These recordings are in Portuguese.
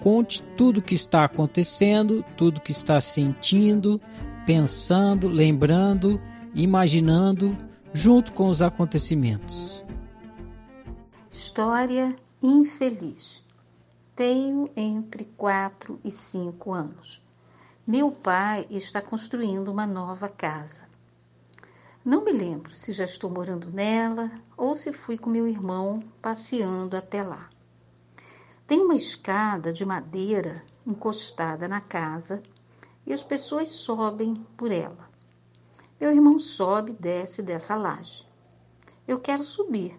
Conte tudo o que está acontecendo, tudo o que está sentindo, pensando, lembrando, imaginando, junto com os acontecimentos. História infeliz. Tenho entre 4 e 5 anos. Meu pai está construindo uma nova casa. Não me lembro se já estou morando nela ou se fui com meu irmão passeando até lá. Tem uma escada de madeira encostada na casa e as pessoas sobem por ela. Meu irmão sobe e desce dessa laje. Eu quero subir,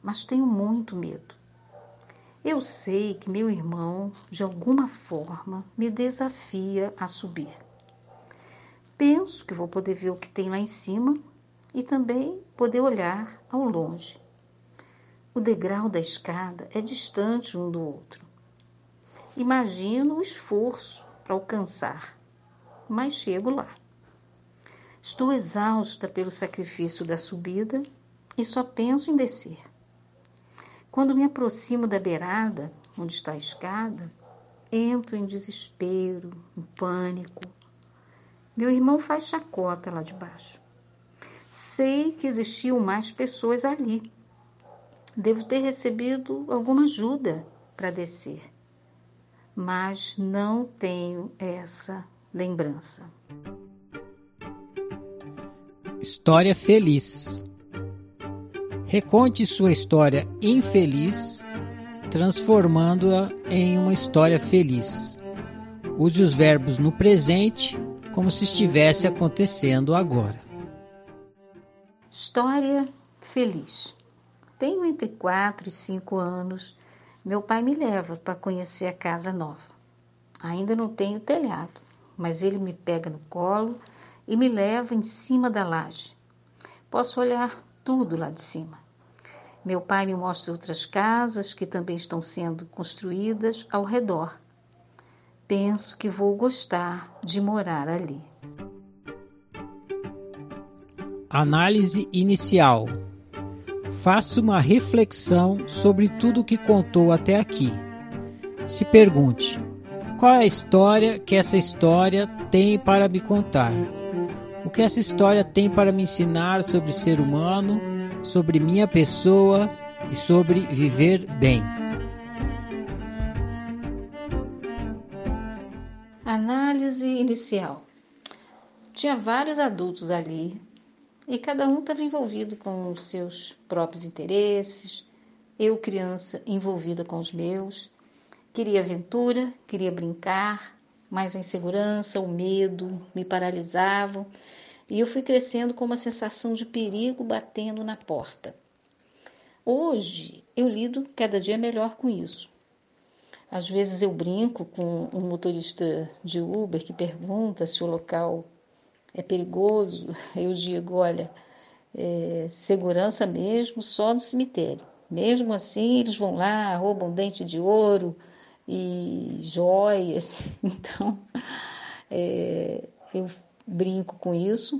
mas tenho muito medo. Eu sei que meu irmão, de alguma forma, me desafia a subir. Penso que vou poder ver o que tem lá em cima e também poder olhar ao longe. O degrau da escada é distante um do outro. Imagino o esforço para alcançar, mas chego lá. Estou exausta pelo sacrifício da subida e só penso em descer. Quando me aproximo da beirada, onde está a escada, entro em desespero, em pânico. Meu irmão faz chacota lá de baixo. Sei que existiam mais pessoas ali. Devo ter recebido alguma ajuda para descer, mas não tenho essa lembrança. História feliz. Reconte sua história infeliz, transformando-a em uma história feliz. Use os verbos no presente como se estivesse acontecendo agora. História feliz. Tenho entre 4 e 5 anos. Meu pai me leva para conhecer a casa nova. Ainda não tenho telhado, mas ele me pega no colo e me leva em cima da laje. Posso olhar tudo lá de cima. Meu pai me mostra outras casas que também estão sendo construídas ao redor. Penso que vou gostar de morar ali. Análise inicial. Faça uma reflexão sobre tudo o que contou até aqui. Se pergunte: qual é a história que essa história tem para me contar? O que essa história tem para me ensinar sobre ser humano, sobre minha pessoa e sobre viver bem? Análise inicial. Tinha vários adultos ali e cada um estava envolvido com os seus próprios interesses. Eu, criança, envolvida com os meus. Queria aventura, queria brincar, mas a insegurança, o medo me paralisavam e eu fui crescendo com uma sensação de perigo batendo na porta. Hoje eu lido cada dia melhor com isso. Às vezes eu brinco com um motorista de Uber que pergunta se o local é perigoso. Eu digo: olha, é, segurança mesmo só no cemitério. Mesmo assim, eles vão lá, roubam dente de ouro, e joias. Então, é, eu brinco com isso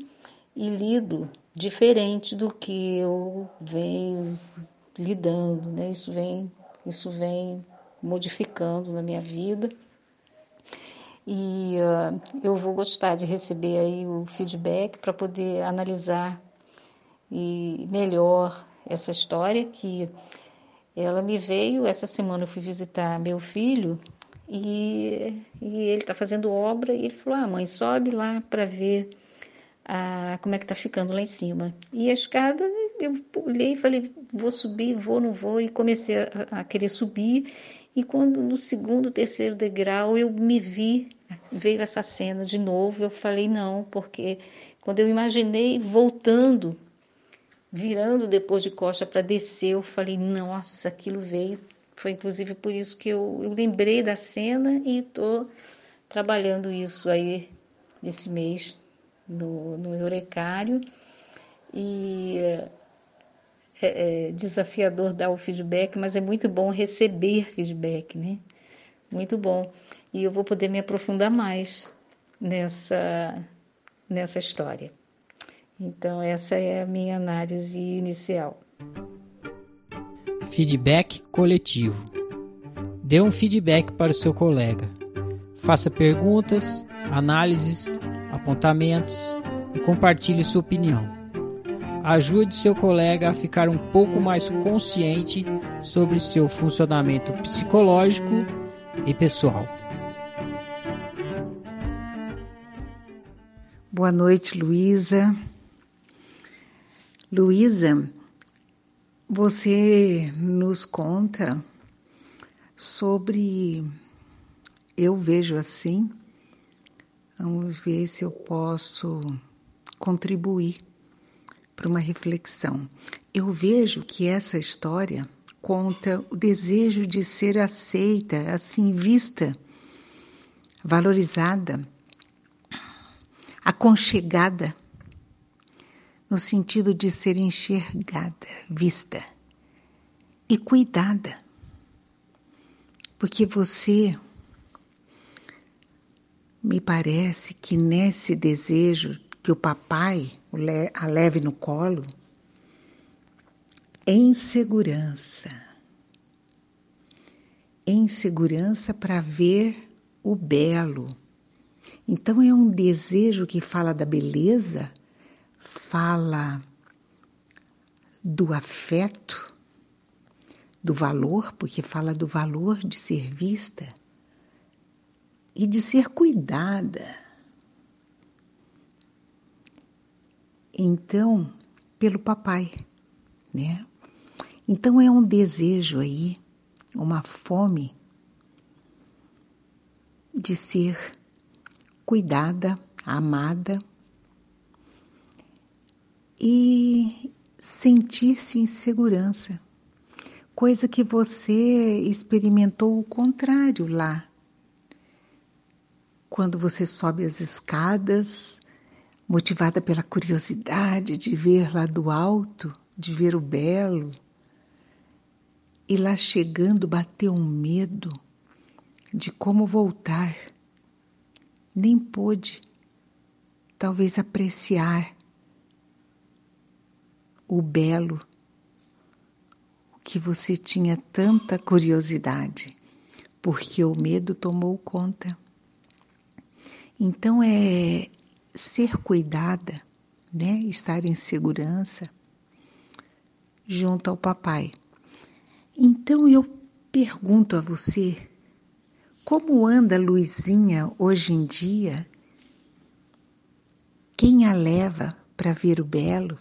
e lido diferente do que eu venho lidando, né? Isso vem, isso vem modificando na minha vida e uh, eu vou gostar de receber aí o feedback para poder analisar e melhor essa história que ela me veio. Essa semana eu fui visitar meu filho e, e ele está fazendo obra e ele falou ah mãe sobe lá para ver a, como é que está ficando lá em cima. E a escada eu olhei e falei vou subir vou não vou. E comecei a, a querer subir e quando no segundo, terceiro degrau eu me vi, veio essa cena de novo, eu falei não, porque quando eu imaginei voltando, virando depois de costa para descer, eu falei, nossa, aquilo veio. Foi inclusive por isso que eu, eu lembrei da cena e estou trabalhando isso aí nesse mês no, no Eurecário. E é, é, desafiador dar o feedback, mas é muito bom receber feedback, né? Muito bom. E eu vou poder me aprofundar mais nessa, nessa história. Então, essa é a minha análise inicial. Feedback coletivo. Dê um feedback para o seu colega. Faça perguntas, análises, apontamentos e compartilhe sua opinião ajude seu colega a ficar um pouco mais consciente sobre seu funcionamento psicológico e pessoal. Boa noite, Luísa. Luísa, você nos conta sobre eu vejo assim. Vamos ver se eu posso contribuir para uma reflexão. Eu vejo que essa história conta o desejo de ser aceita, assim vista, valorizada, aconchegada, no sentido de ser enxergada, vista e cuidada. Porque você me parece que nesse desejo que o papai a leve no colo, em segurança. Em segurança para ver o belo. Então é um desejo que fala da beleza, fala do afeto, do valor, porque fala do valor de ser vista e de ser cuidada. Então pelo papai, né? Então é um desejo aí, uma fome de ser cuidada, amada e sentir-se em segurança, coisa que você experimentou o contrário lá. Quando você sobe as escadas motivada pela curiosidade de ver lá do alto, de ver o belo. E lá chegando bateu um medo de como voltar. Nem pôde, talvez, apreciar o belo, o que você tinha tanta curiosidade, porque o medo tomou conta. Então é ser cuidada, né? Estar em segurança junto ao papai. Então eu pergunto a você, como anda Luizinha hoje em dia? Quem a leva para ver o belo?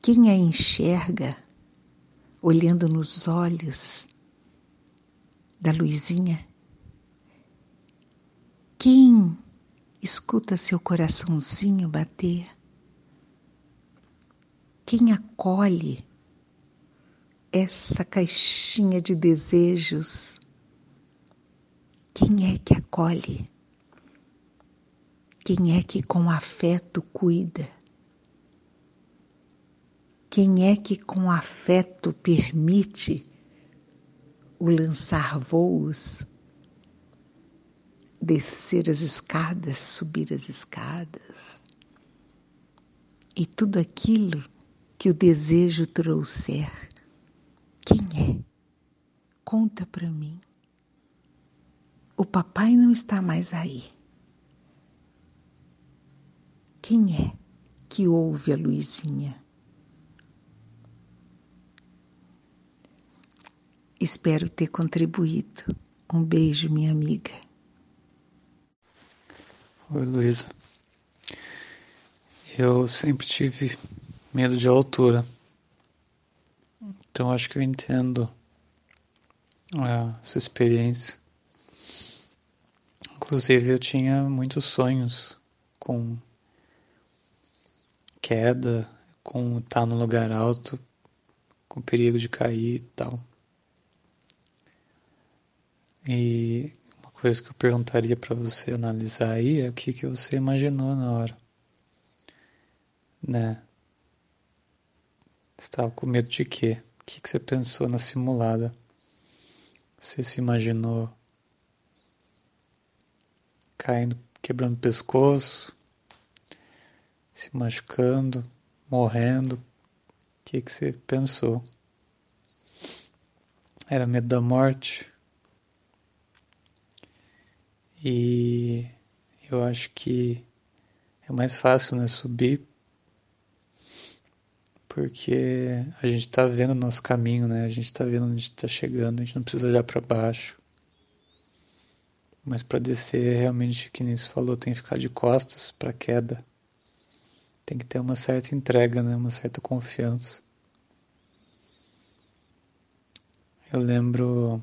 Quem a enxerga olhando nos olhos da Luizinha? Quem escuta seu coraçãozinho bater? Quem acolhe essa caixinha de desejos? Quem é que acolhe? Quem é que com afeto cuida? Quem é que com afeto permite o lançar voos, descer as escadas, subir as escadas, e tudo aquilo que o desejo trouxer. Quem é? Conta para mim. O papai não está mais aí. Quem é que ouve a Luizinha? Espero ter contribuído. Um beijo, minha amiga. Oi, Luísa. Eu sempre tive medo de altura. Então acho que eu entendo a sua experiência. Inclusive eu tinha muitos sonhos com queda, com estar num lugar alto, com perigo de cair e tal. E coisa que eu perguntaria para você analisar aí é o que, que você imaginou na hora. Né? Estava com medo de quê? O que, que você pensou na simulada? Você se imaginou caindo, quebrando o pescoço, se machucando, morrendo? O que, que você pensou? Era medo da morte? E eu acho que é mais fácil, né, subir porque a gente está vendo o nosso caminho, né? A gente está vendo onde está chegando, a gente não precisa olhar para baixo. Mas para descer, realmente, que nem se falou, tem que ficar de costas para queda. Tem que ter uma certa entrega, né? Uma certa confiança. Eu lembro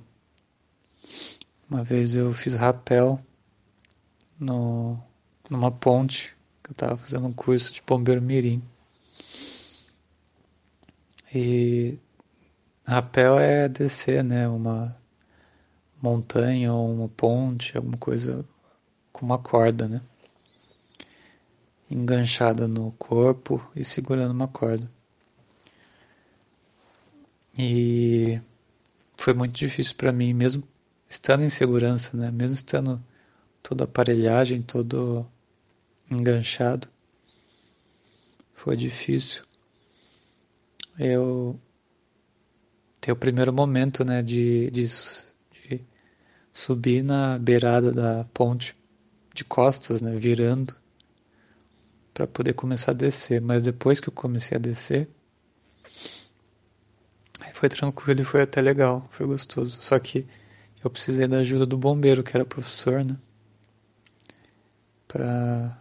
uma vez eu fiz rapel no, numa ponte, que eu estava fazendo um curso de bombeiro mirim. E rapel é descer, né? Uma montanha ou uma ponte, alguma coisa com uma corda, né? Enganchada no corpo e segurando uma corda. E foi muito difícil para mim, mesmo estando em segurança, né? Mesmo estando toda a aparelhagem, todo enganchado. Foi difícil. Eu ter o primeiro momento, né, de, de, de subir na beirada da ponte de costas, né, virando para poder começar a descer. Mas depois que eu comecei a descer, foi tranquilo e foi até legal, foi gostoso. Só que eu precisei da ajuda do bombeiro, que era professor, né? Para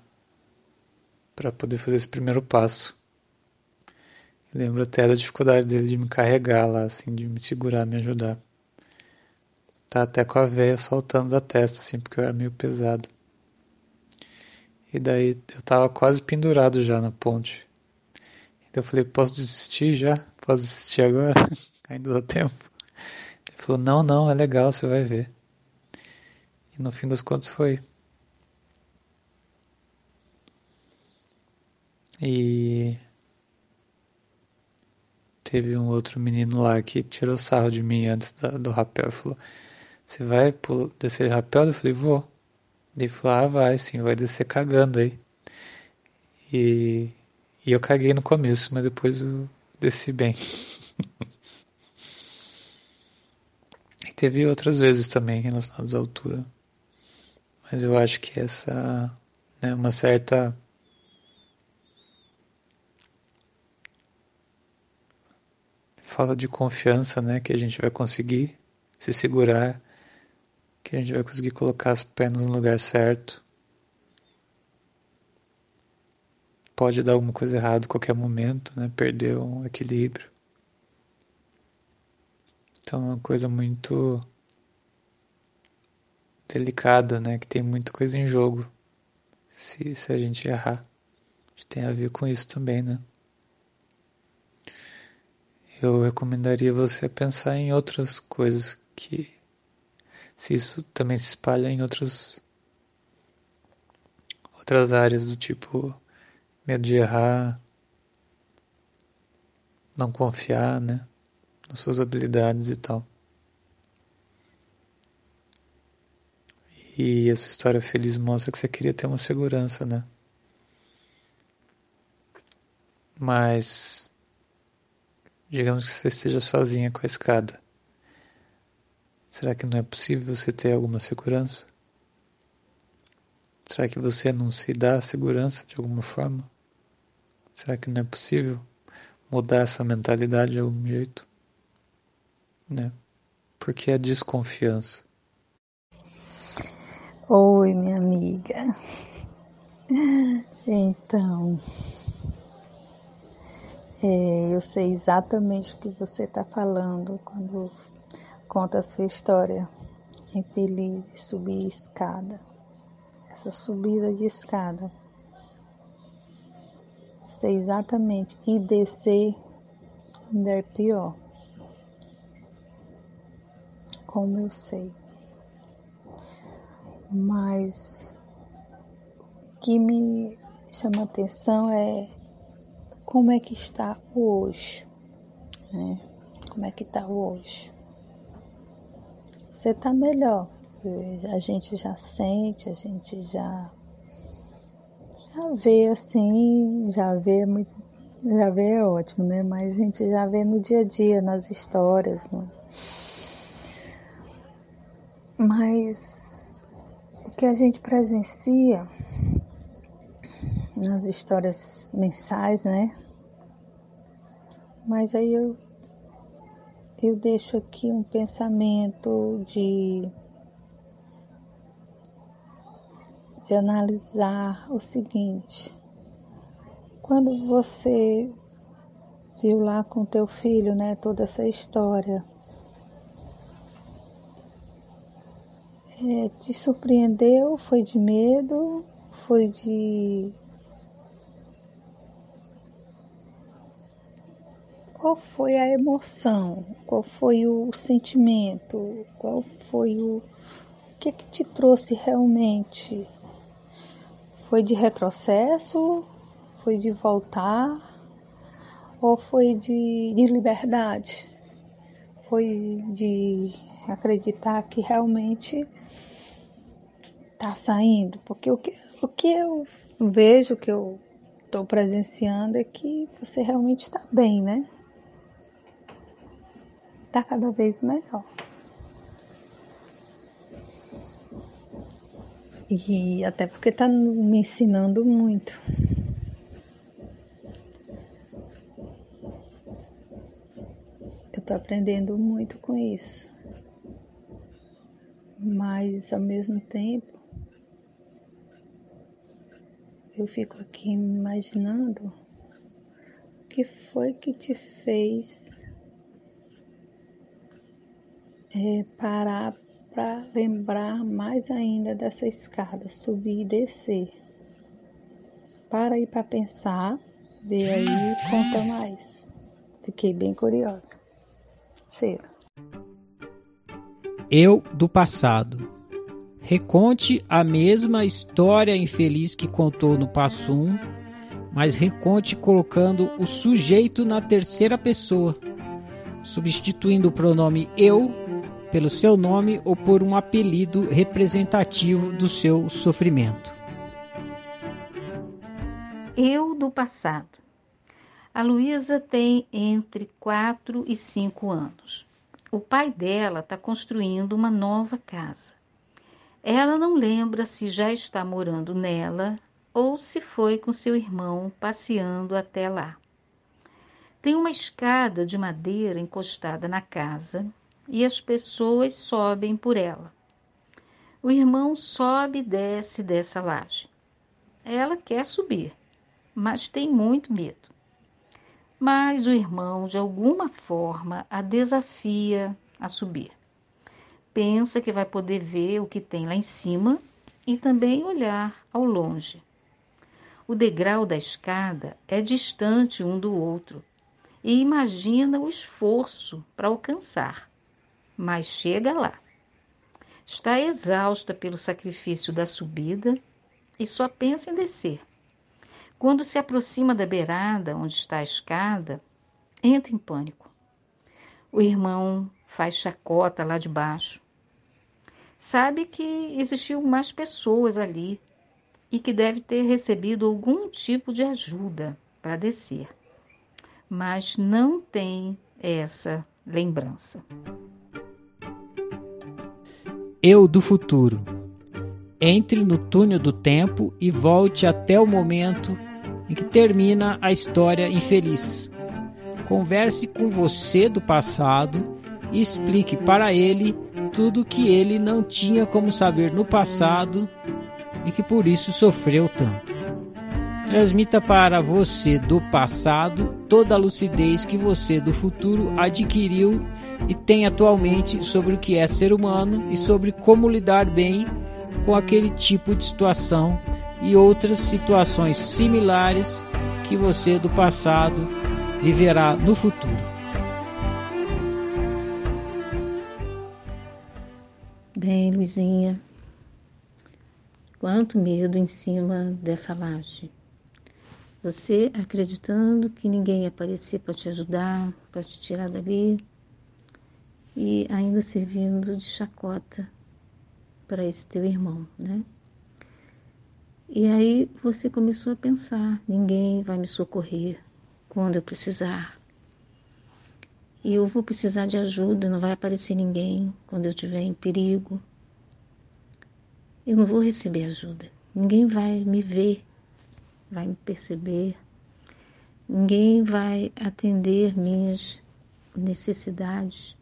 para poder fazer esse primeiro passo. Eu lembro até da dificuldade dele de me carregar lá, assim, de me segurar, me ajudar. Tá até com a veia saltando da testa, assim, porque eu era meio pesado. E daí eu tava quase pendurado já na ponte. Então eu falei, posso desistir já? Posso desistir agora? Ainda dá tempo. Ele falou, não, não, é legal, você vai ver. E no fim das contas foi. E teve um outro menino lá que tirou sarro de mim antes da, do rapel. Falou: Você vai descer rapel? Eu falei: Vou. Ele falou: Ah, vai sim, vai descer cagando aí. E, e eu caguei no começo, mas depois eu desci bem. e teve outras vezes também relacionadas à altura. Mas eu acho que essa, né, uma certa fala de confiança, né? Que a gente vai conseguir se segurar, que a gente vai conseguir colocar as pernas no lugar certo. Pode dar alguma coisa errada a qualquer momento, né? Perder um equilíbrio. Então é uma coisa muito delicada, né? Que tem muita coisa em jogo. Se, se a gente errar. A gente tem a ver com isso também, né? eu recomendaria você pensar em outras coisas que se isso também se espalha em outros outras áreas do tipo medo de errar, não confiar, né, nas suas habilidades e tal. E essa história feliz mostra que você queria ter uma segurança, né? Mas digamos que você esteja sozinha com a escada. Será que não é possível você ter alguma segurança? Será que você não se dá segurança de alguma forma? Será que não é possível mudar essa mentalidade de algum jeito? Né? Porque a desconfiança. Oi, minha amiga. Então, é, eu sei exatamente o que você está falando quando conta a sua história infeliz de subir escada. Essa subida de escada. Sei exatamente. E descer ainda é pior. Como eu sei. Mas o que me chama atenção é como é que está hoje, né? Como é que está hoje? Você está melhor. A gente já sente, a gente já já vê assim, já vê muito, já vê é ótimo, né? Mas a gente já vê no dia a dia, nas histórias, né? Mas o que a gente presencia nas histórias mensais, né? Mas aí eu, eu deixo aqui um pensamento de, de analisar o seguinte. Quando você viu lá com teu filho, né, toda essa história, é, te surpreendeu? Foi de medo? Foi de qual foi a emoção, qual foi o sentimento, qual foi o, o que, que te trouxe realmente? Foi de retrocesso? Foi de voltar? Ou foi de, de liberdade? Foi de acreditar que realmente está saindo? Porque o que, o que eu vejo, que eu estou presenciando é que você realmente está bem, né? Está cada vez melhor. E até porque está me ensinando muito. Eu estou aprendendo muito com isso. Mas ao mesmo tempo, eu fico aqui imaginando o que foi que te fez é, parar para lembrar mais ainda dessa escada, subir e descer. Para aí para pensar, ver aí conta mais. Fiquei bem curiosa. Cheira. Eu do passado. Reconte a mesma história infeliz que contou no passo 1, mas reconte colocando o sujeito na terceira pessoa, substituindo o pronome eu pelo seu nome ou por um apelido representativo do seu sofrimento. Eu do passado. A Luísa tem entre 4 e 5 anos. O pai dela está construindo uma nova casa. Ela não lembra se já está morando nela ou se foi com seu irmão passeando até lá. Tem uma escada de madeira encostada na casa e as pessoas sobem por ela. O irmão sobe e desce dessa laje. Ela quer subir, mas tem muito medo. Mas o irmão, de alguma forma, a desafia a subir. Pensa que vai poder ver o que tem lá em cima e também olhar ao longe. O degrau da escada é distante um do outro e imagina o esforço para alcançar mas chega lá. Está exausta pelo sacrifício da subida e só pensa em descer. Quando se aproxima da beirada onde está a escada, entra em pânico. O irmão faz chacota lá de baixo. sabe que existiu mais pessoas ali e que deve ter recebido algum tipo de ajuda para descer, mas não tem essa lembrança. Eu do futuro. Entre no túnel do tempo e volte até o momento em que termina a história infeliz. Converse com você do passado e explique para ele tudo que ele não tinha como saber no passado e que por isso sofreu tanto. Transmita para você do passado toda a lucidez que você do futuro adquiriu e tem atualmente sobre o que é ser humano e sobre como lidar bem com aquele tipo de situação e outras situações similares que você do passado viverá no futuro. Bem, Luizinha, quanto medo em cima dessa laje. Você acreditando que ninguém ia aparecer para te ajudar, para te tirar dali, e ainda servindo de chacota para esse teu irmão, né? E aí você começou a pensar: ninguém vai me socorrer quando eu precisar. E eu vou precisar de ajuda, não vai aparecer ninguém quando eu estiver em perigo. Eu não vou receber ajuda. Ninguém vai me ver vai me perceber, ninguém vai atender minhas necessidades.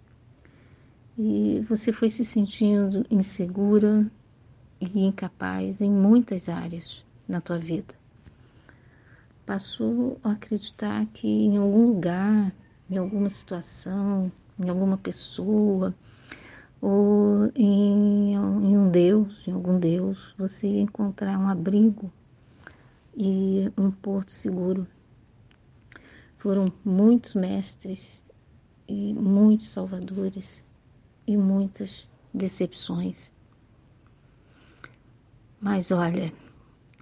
E você foi se sentindo insegura e incapaz em muitas áreas na tua vida. Passou a acreditar que em algum lugar, em alguma situação, em alguma pessoa, ou em, em um Deus, em algum Deus, você ia encontrar um abrigo e um porto seguro. Foram muitos mestres e muitos salvadores e muitas decepções. Mas olha,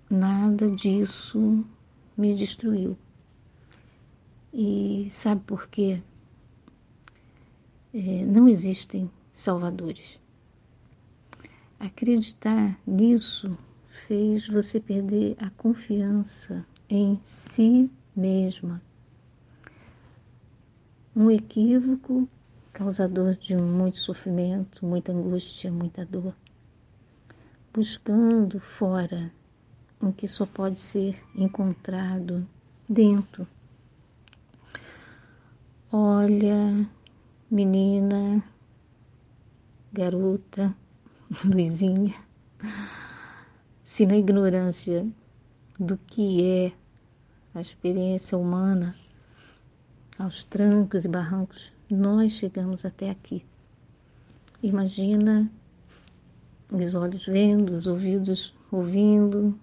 nada disso me destruiu. E sabe por quê? É, não existem salvadores. Acreditar nisso fez você perder a confiança em si mesma. Um equívoco causador de muito sofrimento, muita angústia, muita dor. Buscando fora o que só pode ser encontrado dentro. Olha, menina, garota, Luizinha se na ignorância do que é a experiência humana, aos trancos e barrancos, nós chegamos até aqui. Imagina os olhos vendo, os ouvidos ouvindo,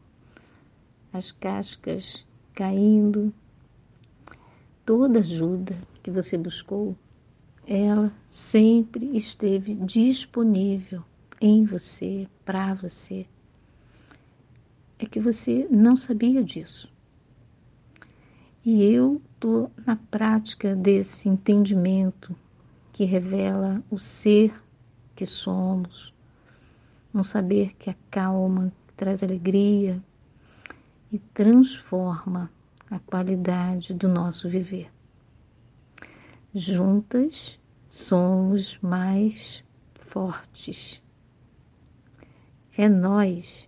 as cascas caindo. Toda ajuda que você buscou, ela sempre esteve disponível em você, para você é que você não sabia disso. E eu estou na prática desse entendimento que revela o ser que somos, um saber que acalma, que traz alegria e transforma a qualidade do nosso viver. Juntas somos mais fortes. É nós